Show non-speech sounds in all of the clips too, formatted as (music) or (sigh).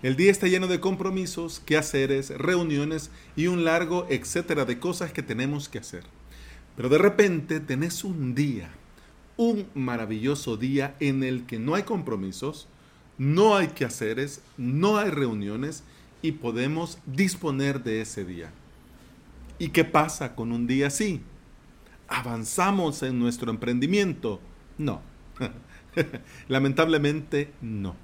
El día está lleno de compromisos, quehaceres, reuniones y un largo etcétera de cosas que tenemos que hacer. Pero de repente tenés un día, un maravilloso día en el que no hay compromisos, no hay quehaceres, no hay reuniones y podemos disponer de ese día. ¿Y qué pasa con un día así? ¿Avanzamos en nuestro emprendimiento? No. (laughs) Lamentablemente no.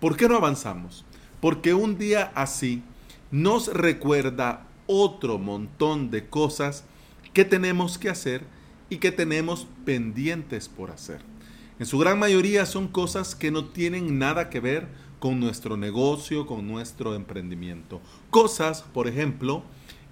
¿Por qué no avanzamos? Porque un día así nos recuerda otro montón de cosas que tenemos que hacer y que tenemos pendientes por hacer. En su gran mayoría son cosas que no tienen nada que ver con nuestro negocio, con nuestro emprendimiento. Cosas, por ejemplo,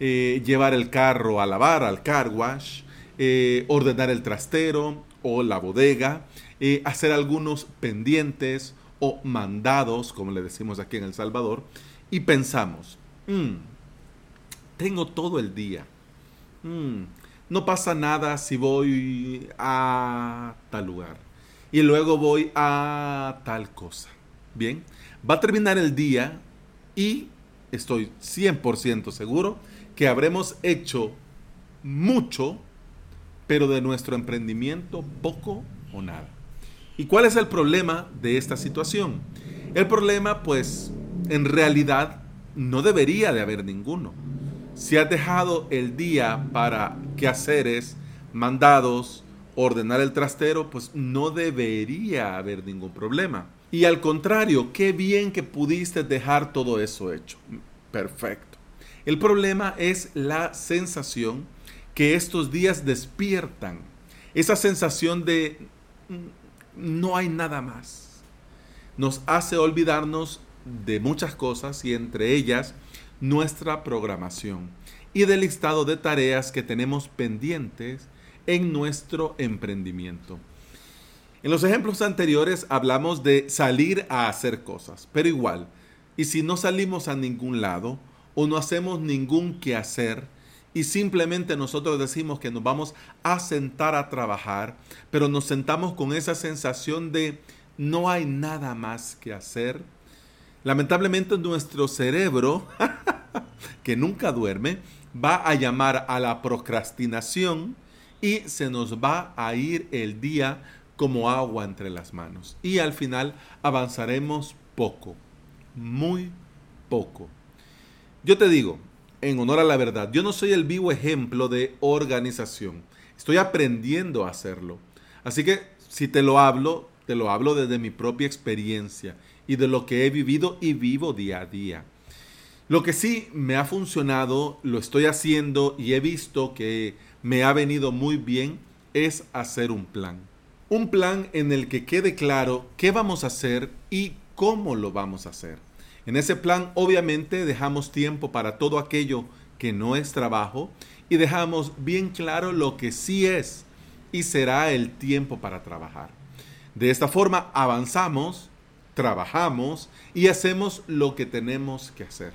eh, llevar el carro a lavar, al car wash, eh, ordenar el trastero o la bodega, eh, hacer algunos pendientes o mandados, como le decimos aquí en El Salvador, y pensamos, mm, tengo todo el día. Mm, no pasa nada si voy a tal lugar y luego voy a tal cosa. Bien, va a terminar el día y estoy 100% seguro que habremos hecho mucho, pero de nuestro emprendimiento poco o nada. ¿Y cuál es el problema de esta situación? El problema, pues, en realidad no debería de haber ninguno. Si has dejado el día para quehaceres, mandados, ordenar el trastero, pues no debería haber ningún problema. Y al contrario, qué bien que pudiste dejar todo eso hecho. Perfecto. El problema es la sensación que estos días despiertan. Esa sensación de no hay nada más. Nos hace olvidarnos de muchas cosas y entre ellas nuestra programación y del listado de tareas que tenemos pendientes en nuestro emprendimiento. En los ejemplos anteriores hablamos de salir a hacer cosas, pero igual, y si no salimos a ningún lado o no hacemos ningún quehacer, y simplemente nosotros decimos que nos vamos a sentar a trabajar, pero nos sentamos con esa sensación de no hay nada más que hacer. Lamentablemente nuestro cerebro, (laughs) que nunca duerme, va a llamar a la procrastinación y se nos va a ir el día como agua entre las manos. Y al final avanzaremos poco, muy poco. Yo te digo, en honor a la verdad. Yo no soy el vivo ejemplo de organización. Estoy aprendiendo a hacerlo. Así que si te lo hablo, te lo hablo desde mi propia experiencia y de lo que he vivido y vivo día a día. Lo que sí me ha funcionado, lo estoy haciendo y he visto que me ha venido muy bien es hacer un plan. Un plan en el que quede claro qué vamos a hacer y cómo lo vamos a hacer. En ese plan obviamente dejamos tiempo para todo aquello que no es trabajo y dejamos bien claro lo que sí es y será el tiempo para trabajar. De esta forma avanzamos, trabajamos y hacemos lo que tenemos que hacer.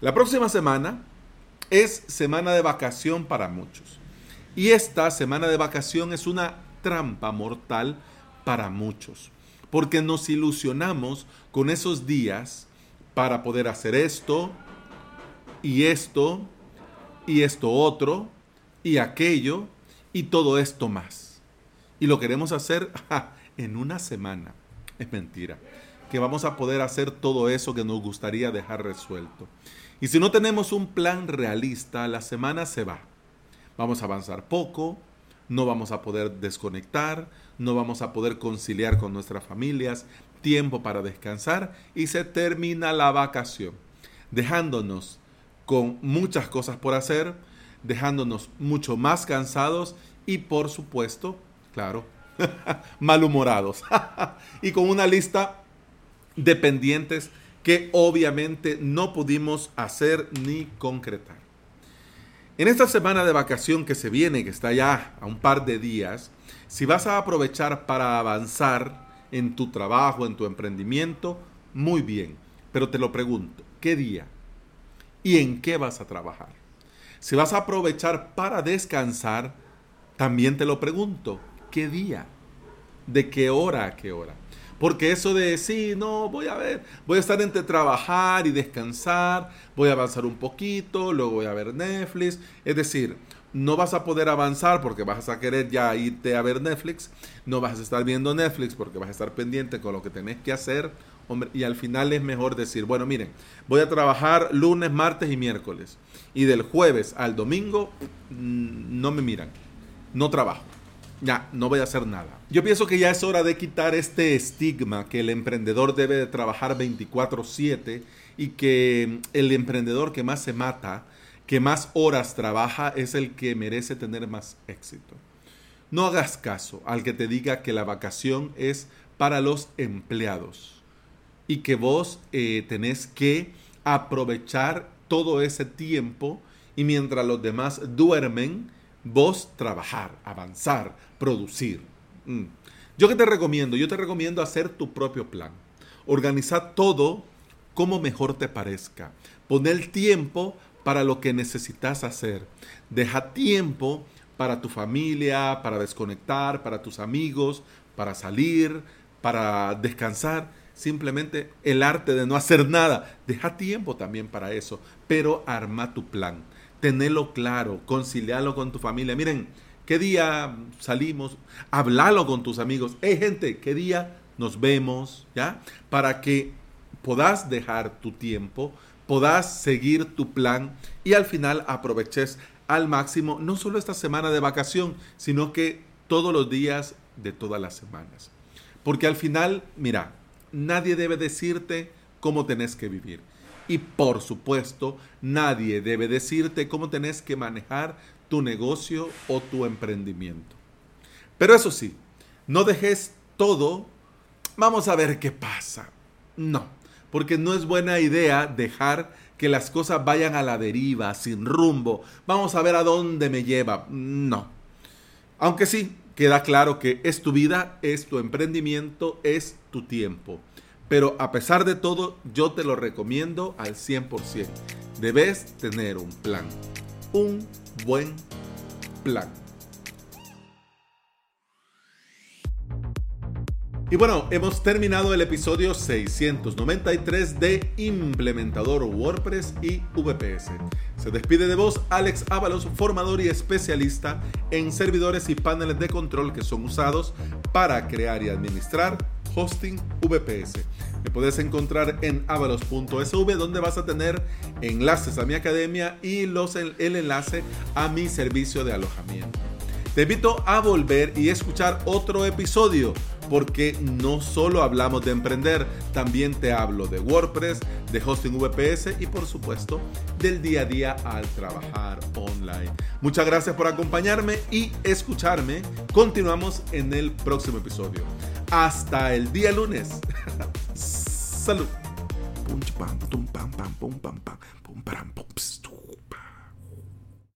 La próxima semana es semana de vacación para muchos. Y esta semana de vacación es una trampa mortal para muchos, porque nos ilusionamos con esos días para poder hacer esto y esto y esto otro y aquello y todo esto más. Y lo queremos hacer (laughs) en una semana. Es mentira. Que vamos a poder hacer todo eso que nos gustaría dejar resuelto. Y si no tenemos un plan realista, la semana se va. Vamos a avanzar poco, no vamos a poder desconectar, no vamos a poder conciliar con nuestras familias, tiempo para descansar y se termina la vacación, dejándonos con muchas cosas por hacer, dejándonos mucho más cansados y por supuesto, claro, (laughs) malhumorados (laughs) y con una lista de pendientes que obviamente no pudimos hacer ni concretar. En esta semana de vacación que se viene, que está ya a un par de días, si vas a aprovechar para avanzar en tu trabajo, en tu emprendimiento, muy bien. Pero te lo pregunto, ¿qué día? ¿Y en qué vas a trabajar? Si vas a aprovechar para descansar, también te lo pregunto, ¿qué día? ¿De qué hora a qué hora? Porque eso de, sí, no, voy a ver, voy a estar entre trabajar y descansar, voy a avanzar un poquito, luego voy a ver Netflix. Es decir, no vas a poder avanzar porque vas a querer ya irte a ver Netflix, no vas a estar viendo Netflix porque vas a estar pendiente con lo que tenés que hacer, y al final es mejor decir, bueno, miren, voy a trabajar lunes, martes y miércoles, y del jueves al domingo mm, no me miran, no trabajo. Ya, no voy a hacer nada. Yo pienso que ya es hora de quitar este estigma que el emprendedor debe de trabajar 24/7 y que el emprendedor que más se mata que más horas trabaja es el que merece tener más éxito. No hagas caso al que te diga que la vacación es para los empleados y que vos eh, tenés que aprovechar todo ese tiempo y mientras los demás duermen, vos trabajar, avanzar, producir. Mm. Yo que te recomiendo, yo te recomiendo hacer tu propio plan. Organizar todo como mejor te parezca. Poner tiempo para lo que necesitas hacer. Deja tiempo para tu familia, para desconectar, para tus amigos, para salir, para descansar. Simplemente el arte de no hacer nada. Deja tiempo también para eso, pero arma tu plan. Tenelo claro, concilialo con tu familia. Miren, ¿qué día salimos? Hablalo con tus amigos. Hey, gente, ¿qué día nos vemos? ¿Ya? Para que puedas dejar tu tiempo podás seguir tu plan y al final aproveches al máximo no solo esta semana de vacación, sino que todos los días de todas las semanas. Porque al final, mira, nadie debe decirte cómo tenés que vivir. Y por supuesto, nadie debe decirte cómo tenés que manejar tu negocio o tu emprendimiento. Pero eso sí, no dejes todo, vamos a ver qué pasa. No porque no es buena idea dejar que las cosas vayan a la deriva, sin rumbo. Vamos a ver a dónde me lleva. No. Aunque sí, queda claro que es tu vida, es tu emprendimiento, es tu tiempo. Pero a pesar de todo, yo te lo recomiendo al 100%. Debes tener un plan. Un buen plan. Y bueno, hemos terminado el episodio 693 de Implementador WordPress y VPS. Se despide de vos Alex Ábalos, formador y especialista en servidores y paneles de control que son usados para crear y administrar hosting VPS. Me puedes encontrar en avalos.sv donde vas a tener enlaces a mi academia y los, el enlace a mi servicio de alojamiento. Te invito a volver y escuchar otro episodio porque no solo hablamos de emprender, también te hablo de WordPress, de hosting VPS y por supuesto del día a día al trabajar online. Muchas gracias por acompañarme y escucharme. Continuamos en el próximo episodio. Hasta el día lunes. Salud.